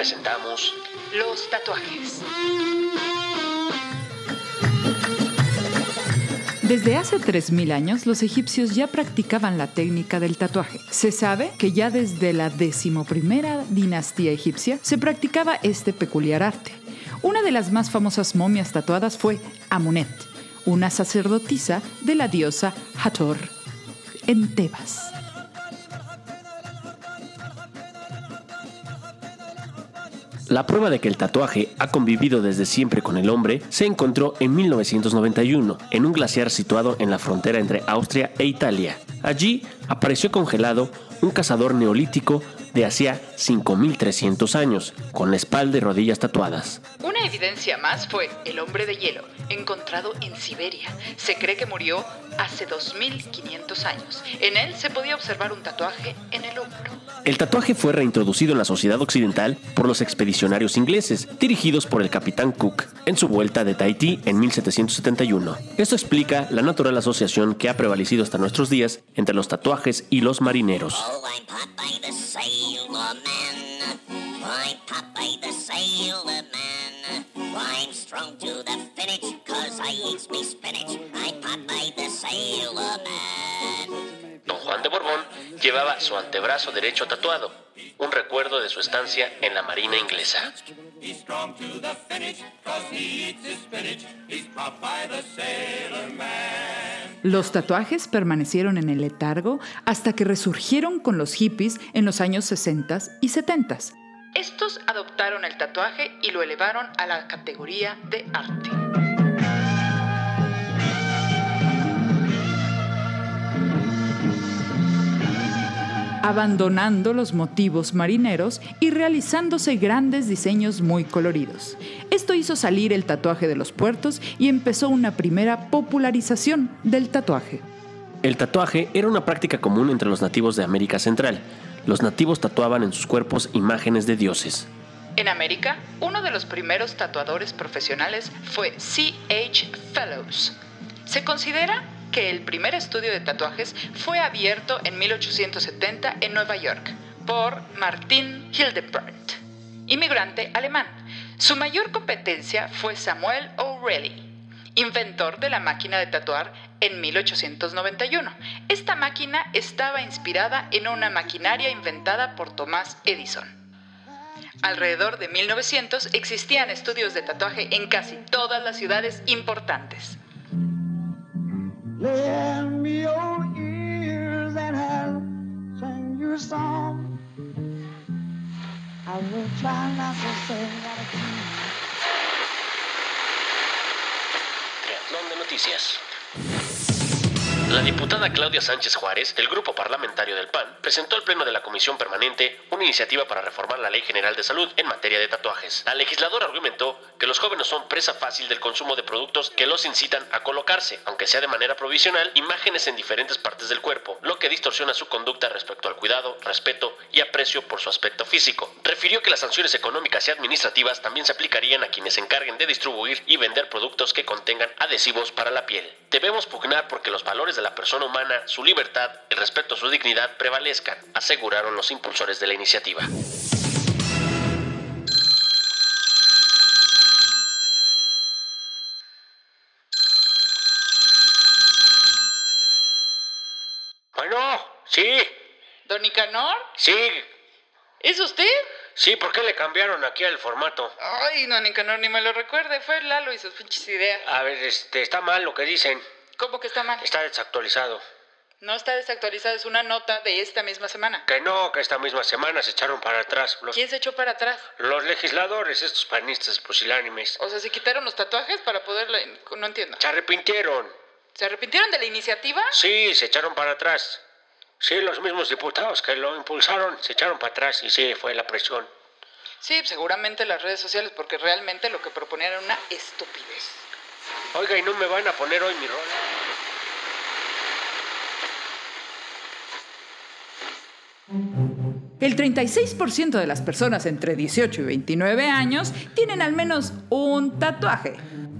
presentamos Los tatuajes. Desde hace 3.000 años, los egipcios ya practicaban la técnica del tatuaje. Se sabe que ya desde la decimoprimera dinastía egipcia se practicaba este peculiar arte. Una de las más famosas momias tatuadas fue Amunet, una sacerdotisa de la diosa Hathor, en Tebas. La prueba de que el tatuaje ha convivido desde siempre con el hombre se encontró en 1991 en un glaciar situado en la frontera entre Austria e Italia. Allí apareció congelado un cazador neolítico de hacía 5.300 años, con la espalda y rodillas tatuadas. Una evidencia más fue el hombre de hielo, encontrado en Siberia. Se cree que murió hace 2.500 años. En él se podía observar un tatuaje en el hombro. El tatuaje fue reintroducido en la sociedad occidental por los expedicionarios ingleses, dirigidos por el capitán Cook, en su vuelta de Tahití en 1771. Esto explica la natural asociación que ha prevalecido hasta nuestros días entre los tatuajes y los marineros. Oh, I'm Popeye the Sailor Man. I'm Popeye the Sailor Man. I'm strong to the finish, cause I eats me spinach. I'm Popeye the Sailor Man. Don Juan de Borbón llevaba su antebrazo derecho tatuado, un recuerdo de su estancia en la Marina inglesa. Los tatuajes permanecieron en el letargo hasta que resurgieron con los hippies en los años 60 y 70. Estos adoptaron el tatuaje y lo elevaron a la categoría de arte. Abandonando los motivos marineros y realizándose grandes diseños muy coloridos. Esto hizo salir el tatuaje de los puertos y empezó una primera popularización del tatuaje. El tatuaje era una práctica común entre los nativos de América Central. Los nativos tatuaban en sus cuerpos imágenes de dioses. En América, uno de los primeros tatuadores profesionales fue C.H. Fellows. Se considera que el primer estudio de tatuajes fue abierto en 1870 en Nueva York por Martin Hildebrandt, inmigrante alemán. Su mayor competencia fue Samuel O'Reilly, inventor de la máquina de tatuar en 1891. Esta máquina estaba inspirada en una maquinaria inventada por Thomas Edison. Alrededor de 1900 existían estudios de tatuaje en casi todas las ciudades importantes. Lend me your ears and I'll sing you a song. I will try not to sing out of key. Triatlón de noticias. La diputada Claudia Sánchez Juárez, del Grupo Parlamentario del PAN, presentó al Pleno de la Comisión Permanente una iniciativa para reformar la Ley General de Salud en materia de tatuajes. La legisladora argumentó que los jóvenes son presa fácil del consumo de productos que los incitan a colocarse, aunque sea de manera provisional, imágenes en diferentes partes del cuerpo, lo que distorsiona su conducta respecto al cuidado, respeto y aprecio por su aspecto físico. Refirió que las sanciones económicas y administrativas también se aplicarían a quienes se encarguen de distribuir y vender productos que contengan adhesivos para la piel. Debemos pugnar porque los valores de la persona humana, su libertad, el respeto a su dignidad prevalezcan, aseguraron los impulsores de la iniciativa. Bueno, sí, Don Nicanor, sí, ¿es usted? sí, ¿por qué le cambiaron aquí el formato? Ay, don Nicanor, ni me lo recuerde. Fue Lalo y sus pinches ideas. A ver, este, está mal lo que dicen, ¿Cómo que está mal? está desactualizado. No está desactualizada, es una nota de esta misma semana. Que no, que esta misma semana se echaron para atrás los, ¿Quién se echó para atrás? los legisladores, estos panistas pusilánimes. O sea, se quitaron los tatuajes para poderla... No entiendo. Se arrepintieron. ¿Se arrepintieron de la iniciativa? Sí, se echaron para atrás. Sí, los mismos diputados que lo impulsaron se echaron para atrás y sí, fue la presión. Sí, seguramente las redes sociales, porque realmente lo que proponían era una estupidez. Oiga, ¿y no me van a poner hoy mi rol? El 36% de las personas entre 18 y 29 años tienen al menos un tatuaje.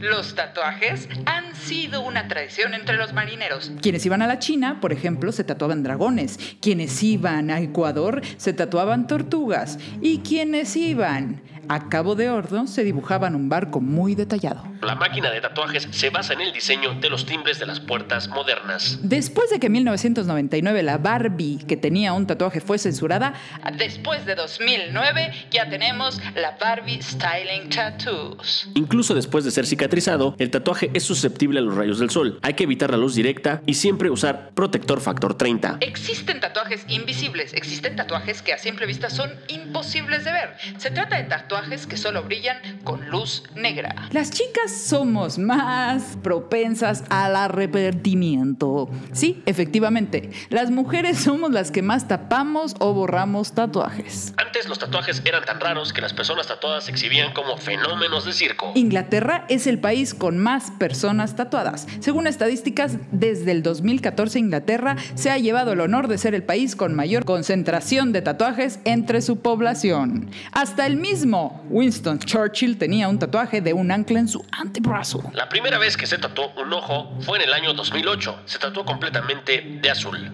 Los tatuajes han sido una tradición entre los marineros. Quienes iban a la China, por ejemplo, se tatuaban dragones. Quienes iban a Ecuador se tatuaban tortugas. Y quienes iban a Cabo de Horno se dibujaban un barco muy detallado. La máquina de tatuajes se basa en el diseño de los timbres de las puertas modernas. Después de que en 1999 la Barbie que tenía un tatuaje fue censurada, Después de 2009 ya tenemos la Barbie Styling Tattoos. Incluso después de ser cicatrizado, el tatuaje es susceptible a los rayos del sol. Hay que evitar la luz directa y siempre usar protector factor 30. Existen tatuajes invisibles, existen tatuajes que a simple vista son imposibles de ver. Se trata de tatuajes que solo brillan con luz negra. las chicas somos más propensas al arrepentimiento. Sí, efectivamente, las mujeres somos las que más tapamos o borramos tatuajes. Antes los tatuajes eran tan raros que las personas tatuadas se exhibían como fenómenos de circo. Inglaterra es el país con más personas tatuadas. Según estadísticas, desde el 2014 Inglaterra se ha llevado el honor de ser el país con mayor concentración de tatuajes entre su población. Hasta el mismo Winston Churchill tenía un tatuaje de un ancla en su antebrazo. La primera vez que se tatuó un ojo fue en el año 2008. Se tatuó completamente de azul.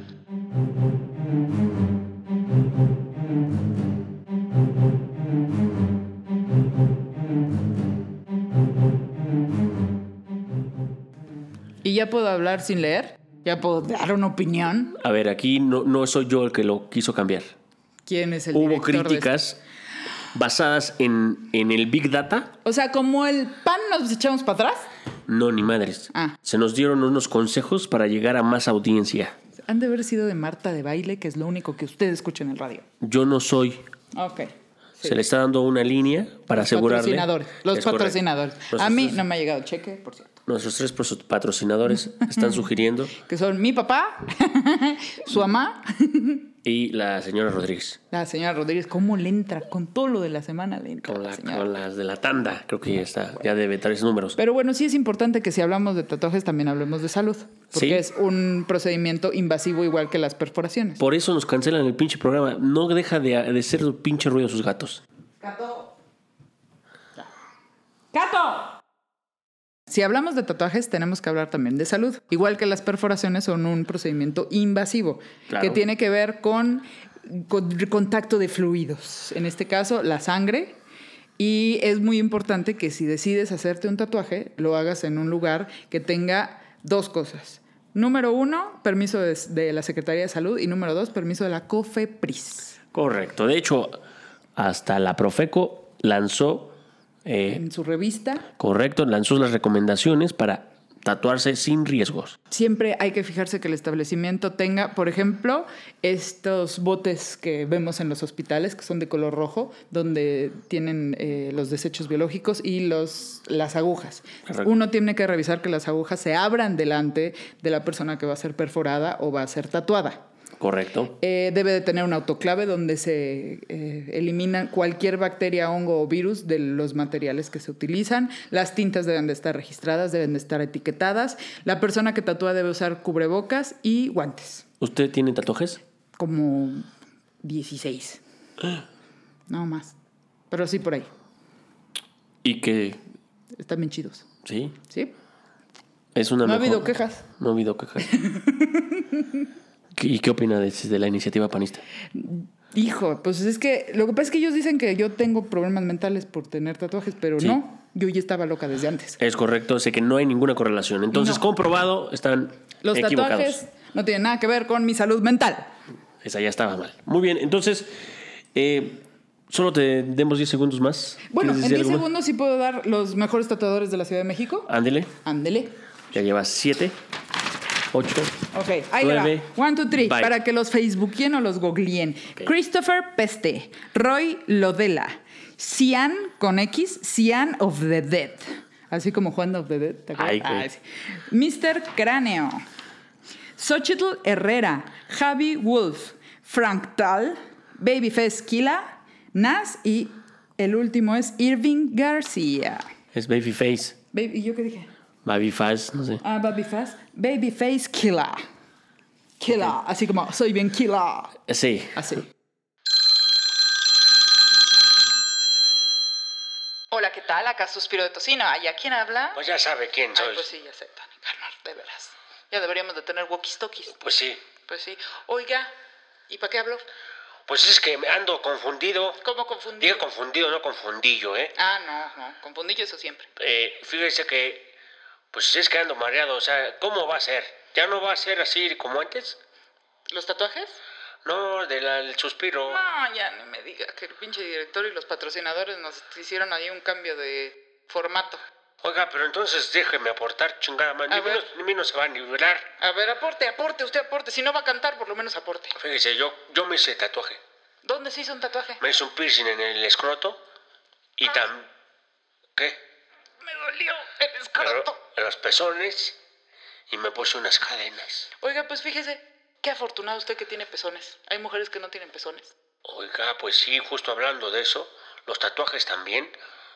¿Y ya puedo hablar sin leer? ¿Ya puedo dar una opinión? A ver, aquí no, no soy yo el que lo quiso cambiar. ¿Quién es el Hubo director de críticas basadas en, en el Big Data. O sea, como el pan nos echamos para atrás. No, ni madres. Ah. Se nos dieron unos consejos para llegar a más audiencia. Han de haber sido de Marta de baile, que es lo único que usted escucha en el radio. Yo no soy. Ok. sí. Se le está dando una línea para asegurarle. Patrocinadores. Los correcto. patrocinadores. A mí tres- no me ha llegado cheque, por cierto. Nuestros tres patrocinadores están sugiriendo Que son mi papá, su mamá, y la señora Rodríguez. la señora Rodríguez. ¿Cómo le entra? Con todo lo de la semana le entra. Con, la la- señora. con las de la tanda. Creo que ya está. Ya debe tres números. Pero bueno, sí es importante que si hablamos de tatuajes también hablemos de salud. Porque Sí. es un procedimiento invasivo igual que las perforaciones. Por eso nos cancelan el pinche programa. No deja de, de ser pinche ruido sus gatos. ¡Cato! ¡Cato! Si hablamos de tatuajes, tenemos que hablar también de salud. Igual que las perforaciones son un procedimiento invasivo Claro. que tiene que ver con, con contacto de fluidos. En este caso, la sangre. Y es muy importante que si decides hacerte un tatuaje, lo hagas en un lugar que tenga dos cosas. Número uno, permiso de, de la Secretaría de Salud. Y número dos, permiso de la COFEPRIS. Correcto. De hecho, hasta la Profeco lanzó. Eh, En su revista correcto, lanzó las recomendaciones para tatuarse sin riesgos. Siempre hay que fijarse que el establecimiento tenga, por ejemplo, estos botes que vemos en los hospitales, que son de color rojo, donde tienen eh, los desechos biológicos y los, las agujas. Correcto. Uno tiene que revisar que las agujas se abran delante de la persona que va a ser perforada o va a ser tatuada. Correcto. Eh, debe de tener un autoclave donde se eh, eliminan cualquier bacteria, hongo o virus de los materiales que se utilizan. Las tintas deben de estar registradas, deben de estar etiquetadas. La persona que tatúa debe usar cubrebocas y guantes, ¿Usted tiene tatuajes? como 16. No más. Pero sí por ahí. Y que, Están bien chidos. sí, ¿Sí? es una No ha habido quejas. No ha habido quejas. ¿Qué- ¿Y qué opina de, de la iniciativa panista? Hijo, pues es que lo que pasa es que ellos dicen que yo tengo problemas mentales por tener tatuajes, pero Sí. no. Yo ya estaba loca desde antes. Es correcto, sé que no hay ninguna correlación. Entonces, No. comprobado, están Los equivocados. tatuajes no tienen nada que ver con mi salud mental. Esa ya estaba mal. Muy bien, entonces, eh, solo te demos 10 segundos más. Bueno, en ¿Quieres 10 decir algo más? segundos sí puedo dar los mejores tatuadores de la Ciudad de México. Ándele, Ándele. ya llevas 7, 8. Ok, ahí le Nueve. va. One, two, three. Bye. Para que los facebookien o los googleen. Christopher Peste, Roy Lodela, Cian con X, Cian of the Dead. Así como Juan of the Dead. ¿te acuerdas? Ay. Ah, sí. Mr. Cráneo, Xochitl Herrera, Javi Wolf, Frank Tal, Babyface Kila, Nas y el último es Irving García. Es Babyface. Baby, ¿Y yo qué dije? Babyface, no sé. Ah, Babyface. Babyface Killer. Killer. Así como, soy bien killer. Sí. Así. Hola, ¿qué tal? Acá suspiro de tocino. ¿Y a quién habla? Pues ya sabe quién Ay, soy. pues sí, ya sé, Tony Carnal, de veras. Ya deberíamos de tener walkie-talkies. Pues sí. Pues sí. Oiga, ¿y para qué hablo? Pues es que me ando confundido. ¿Cómo confundí? Diga confundido, no confundillo, ¿eh? Ah, no, no, confundí yo eso siempre. Eh, Fíjese que, pues es que ando mareado. O sea, ¿cómo va a ser? ¿Ya no va a ser así como antes? ¿Los tatuajes? No, del suspiro. No, ya ni me diga que el pinche director y los patrocinadores nos hicieron ahí un cambio de formato. Oiga, pero entonces déjeme aportar, chingada. A Ni ver. menos- ni menos se va a librar. A ver, aporte, aporte, usted aporte. Si no va a cantar, por lo menos aporte. Fíjese, yo, yo me hice tatuaje. ¿Dónde se hizo un tatuaje? Me hice un piercing en el escroto. Y Ah. tam... ¿Qué? Me dolió el escroto. los pezones. Y me puse unas cadenas. Oiga, pues fíjese, qué afortunado usted que tiene pezones. Hay mujeres que no tienen pezones. Oiga, pues sí, justo hablando de eso, los tatuajes también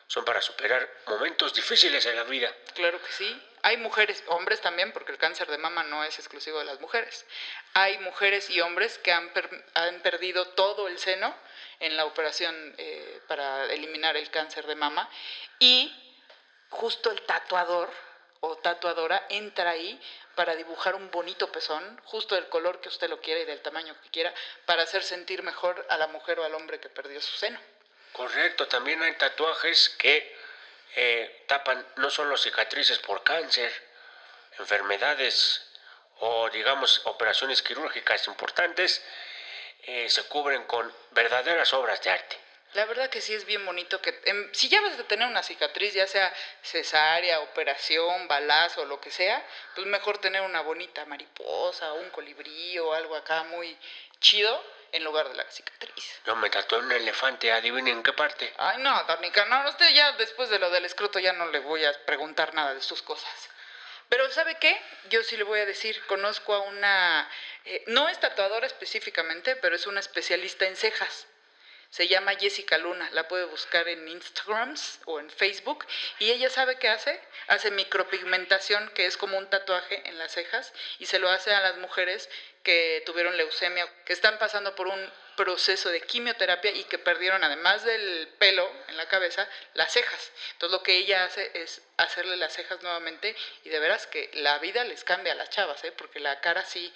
son para superar momentos difíciles en la vida. Claro que sí. Hay mujeres, hombres también, porque el cáncer de mama no es exclusivo de las mujeres. Hay mujeres y hombres que han, per- han perdido todo el seno en la operación eh, para eliminar el cáncer de mama y justo el tatuador o tatuadora entra ahí para dibujar un bonito pezón, justo del color que usted lo quiera y del tamaño que quiera, para hacer sentir mejor a la mujer o al hombre que perdió su seno. Correcto, también hay tatuajes que eh, tapan no solo cicatrices por cáncer, enfermedades o digamos operaciones quirúrgicas importantes, eh, se cubren con verdaderas obras de arte. La verdad que sí es bien bonito que em, si ya vas a tener una cicatriz, ya sea cesárea, operación, balazo, lo que sea, pues mejor tener una bonita mariposa, un colibrí o algo acá muy chido en lugar de la cicatriz. Yo me tatué un elefante, adivinen en qué parte. Ay, no, Donica, no, usted ya después de lo del escroto ya no le voy a preguntar nada de sus cosas. Pero ¿sabe qué? Yo sí le voy a decir, conozco a una, eh, no es tatuadora específicamente, pero es una especialista en cejas. Se llama Jessica Luna, la puede buscar en Instagrams o en Facebook. Y ella sabe qué hace. Hace micropigmentación, que es como un tatuaje en las cejas, y se lo hace a las mujeres que tuvieron leucemia, que están pasando por un proceso de quimioterapia y que perdieron, además del pelo en la cabeza, las cejas. Entonces lo que ella hace es hacerle las cejas nuevamente y de veras que la vida les cambia a las chavas, ¿eh? porque la cara sí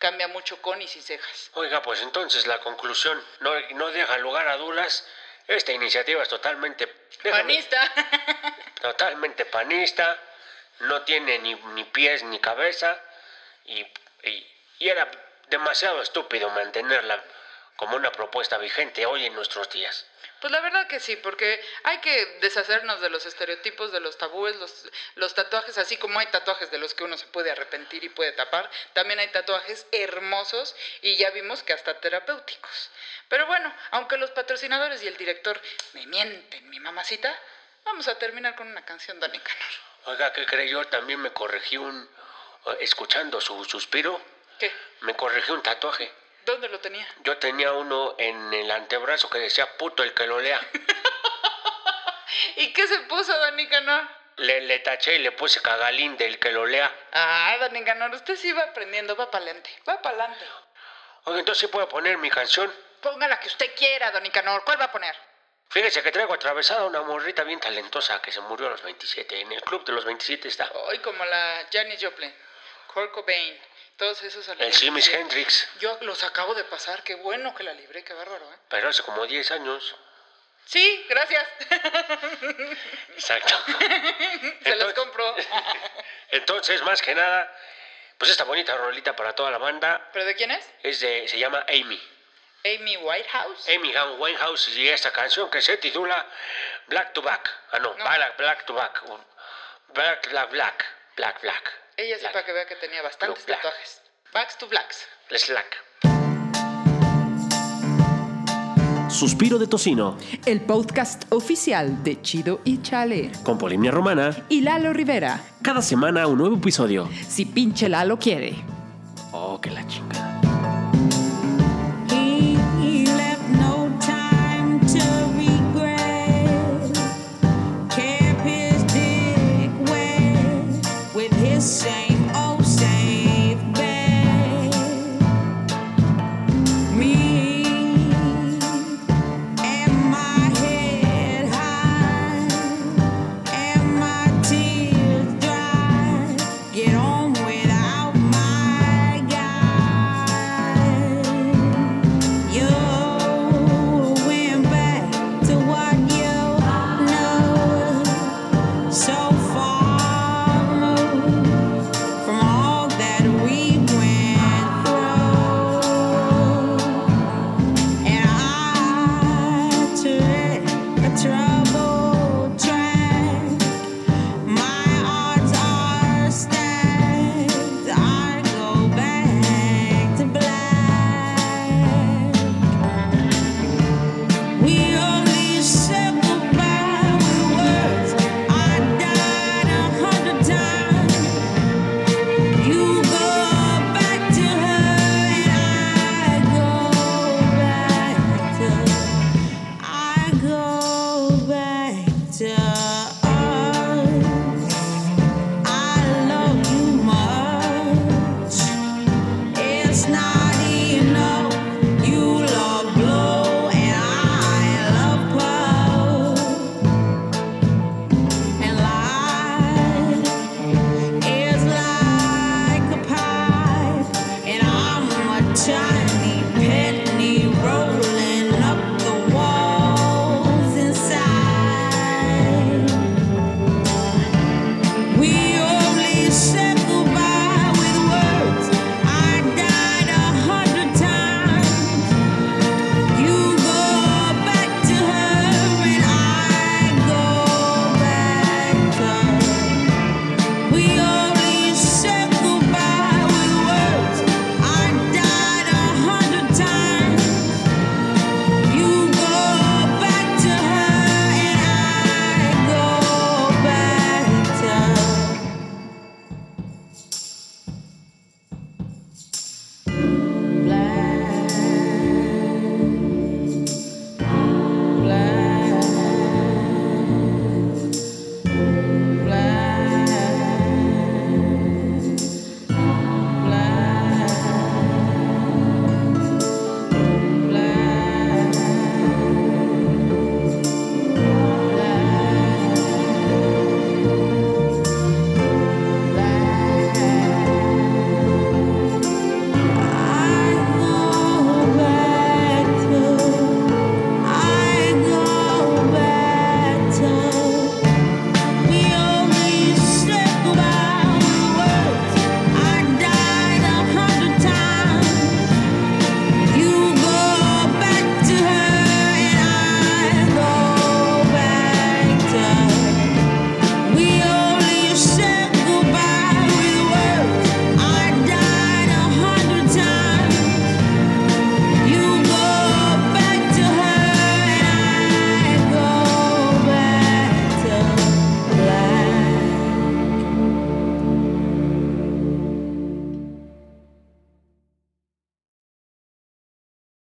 cambia mucho con y sin cejas. Oiga, pues entonces la conclusión no, no deja lugar a dudas. Esta iniciativa es totalmente... déjame- Panista. totalmente panista, no tiene ni, ni pies ni cabeza y, y- y era demasiado estúpido mantenerla como una propuesta vigente hoy en nuestros días. Pues la verdad que sí, porque hay que deshacernos de los estereotipos, de los tabúes, los, los tatuajes, así como hay tatuajes de los que uno se puede arrepentir y puede tapar, también hay tatuajes hermosos y ya vimos que hasta terapéuticos. Pero bueno, aunque los patrocinadores y el director me mienten, mi mamacita, vamos a terminar con una canción de Nicanor. Oiga, ¿qué cree yo? También me corregí un... eh, Escuchando su suspiro, ¿Qué? me corregí un tatuaje. ¿Dónde lo tenía? Yo tenía uno en el antebrazo que decía puto el que lo lea. ¿Y qué se puso, Don Nicanor? Le, le taché y le puse cagalín del que lo lea. Ah, Don Nicanor, usted sí va aprendiendo, va para adelante, va para adelante. Oiga, entonces sí puedo poner mi canción. Ponga la que usted quiera, Don Nicanor. ¿Cuál va a poner? Fíjese que traigo atravesada una morrita bien talentosa que se murió a los 27. En el club de los 27 está. Hoy como la Janis Joplin, Kurt Cobain, todos esos. El Jimis 27. Hendrix. Yo los acabo de pasar, qué bueno que la libré, qué bárbaro, ¿eh? Pero hace como 10 años. Sí, gracias. Exacto. Se los compro. Entonces, más que nada, pues esta bonita rolita para toda la banda ¿Pero de quién es? es de, se llama Amy. Amy Whitehouse. Amy Gun Winehouse y esta canción que se titula Black to Back. Ah, no, No. Black, Black to Back. Black, Black, Black. Black, Black. Ella sí Black. para que vea que tenía bastantes Blue Black. tatuajes. Backs to Blacks. Les Black. Suspiro de Tocino, El podcast oficial de Chido y Chale. con Polimia Romana, Y Lalo Rivera, cada semana un nuevo episodio. si pinche Lalo quiere. Oh, que la chingada.